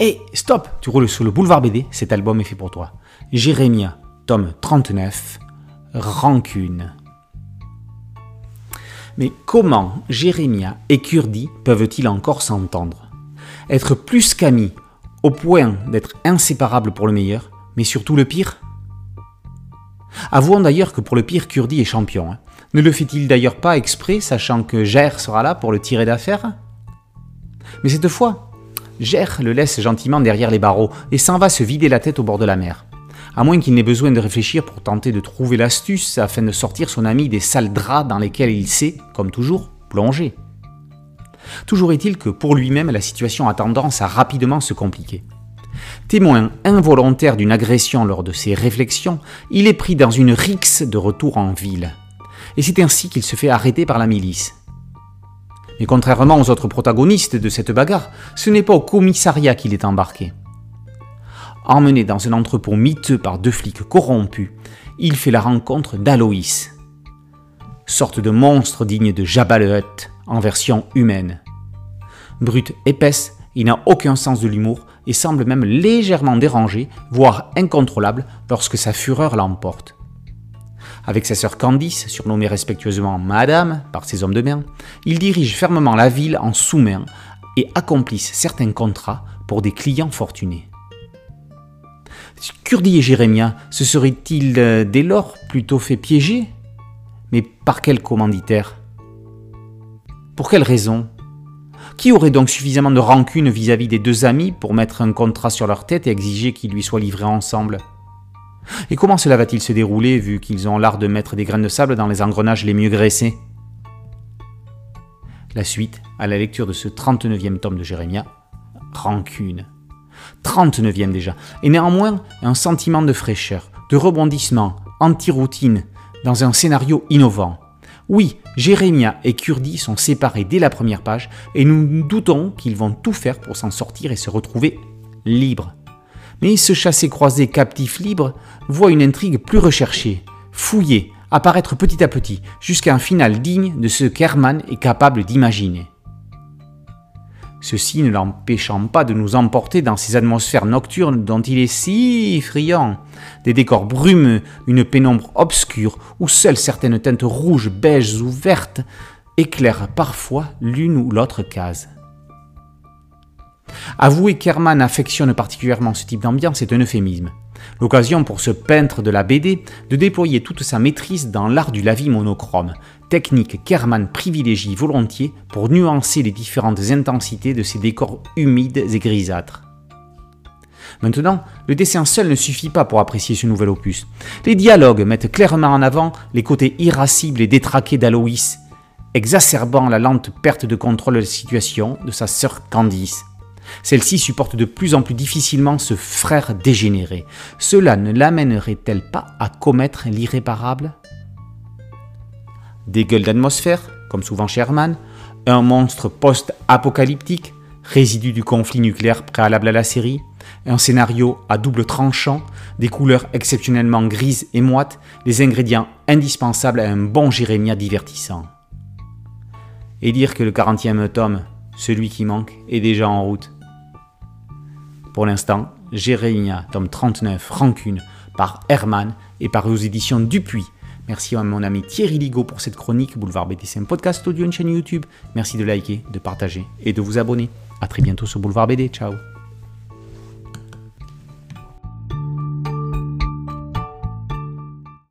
Hé, stop Tu roules sur le boulevard BD, cet album est fait pour toi. Jérémia, tome 39, Rancune. Mais comment Jérémia et Kurdi peuvent-ils encore s'entendre? Être plus qu'amis, au point d'être inséparables pour le meilleur, mais surtout le pire? Avouons d'ailleurs que pour le pire, Kurdi est champion. Hein. Ne le fait-il d'ailleurs pas exprès, sachant que Ger sera là pour le tirer d'affaire? Mais cette fois, Ger le laisse gentiment derrière les barreaux et s'en va se vider la tête au bord de la mer. À moins qu'il n'ait besoin de réfléchir pour tenter de trouver l'astuce afin de sortir son ami des sales draps dans lesquels il s'est, comme toujours, plongé. Toujours est-il que pour lui-même, la situation a tendance à rapidement se compliquer. Témoin involontaire d'une agression lors de ses réflexions, il est pris dans une rixe de retour en ville. Et c'est ainsi qu'il se fait arrêter par la milice. Mais contrairement aux autres protagonistes de cette bagarre, ce n'est pas au commissariat qu'il est embarqué. Emmené dans un entrepôt miteux par deux flics corrompus, il fait la rencontre d'Aloïs, sorte de monstre digne de Jabba en version humaine. Brute épaisse, il n'a aucun sens de l'humour et semble même légèrement dérangé, voire incontrôlable, lorsque sa fureur l'emporte. Avec sa sœur Candice, surnommée respectueusement Madame par ses hommes de main, il dirige fermement la ville en sous-main et accomplissent certains contrats pour des clients fortunés. Kurdi et Jérémia se seraient-ils euh, dès lors plutôt fait piéger? Mais par quel commanditaire? Pour quelle raison? Qui aurait donc suffisamment de rancune vis-à-vis des deux amis pour mettre un contrat sur leur tête et exiger qu'ils lui soient livrés ensemble? Et comment cela va-t-il se dérouler vu qu'ils ont l'art de mettre des graines de sable dans les engrenages les mieux graissés? La suite à la lecture de ce 39e tome de Jérémia, Rancune. 39e déjà, et néanmoins un sentiment de fraîcheur, de rebondissement, anti-routine, dans un scénario innovant. Oui, Jérémia et Kurdi sont séparés dès la première page et nous nous doutons qu'ils vont tout faire pour s'en sortir et se retrouver libres. Mais ce chassé-croisé captif libre voit une intrigue plus recherchée, fouillée, apparaître petit à petit, jusqu'à un final digne de ce qu'Herman est capable d'imaginer. Ceci ne l'empêchant pas de nous emporter dans ces atmosphères nocturnes dont il est si friand, des décors brumeux, une pénombre obscure, où seules certaines teintes rouges, beiges ou vertes éclairent parfois l'une ou l'autre case. Avouer qu'Herman affectionne particulièrement ce type d'ambiance est un euphémisme. L'occasion pour ce peintre de la BD de déployer toute sa maîtrise dans l'art du lavis monochrome, technique qu'Herman privilégie volontiers pour nuancer les différentes intensités de ses décors humides et grisâtres. Maintenant, le dessin seul ne suffit pas pour apprécier ce nouvel opus. Les dialogues mettent clairement en avant les côtés irascibles et détraqués d'Aloïs, exacerbant la lente perte de contrôle de la situation de sa sœur Candice. Celle-ci supporte de plus en plus difficilement ce frère dégénéré. Cela ne l'amènerait-elle pas à commettre l'irréparable? Des gueules d'atmosphère, comme souvent chez Herman, un monstre post-apocalyptique, résidu du conflit nucléaire préalable à la série, un scénario à double tranchant, des couleurs exceptionnellement grises et moites, des ingrédients indispensables à un bon Jérémia divertissant. Et dire que le 40e tome, celui qui manque, est déjà en route. Pour l'instant, Jérémia, tome 39, Rancune, par Herman et par aux éditions Dupuis. Merci à mon ami Thierry Ligo pour cette chronique. Boulevard BD, un podcast audio, une chaîne YouTube. Merci de liker, de partager et de vous abonner. A très bientôt sur Boulevard BD. Ciao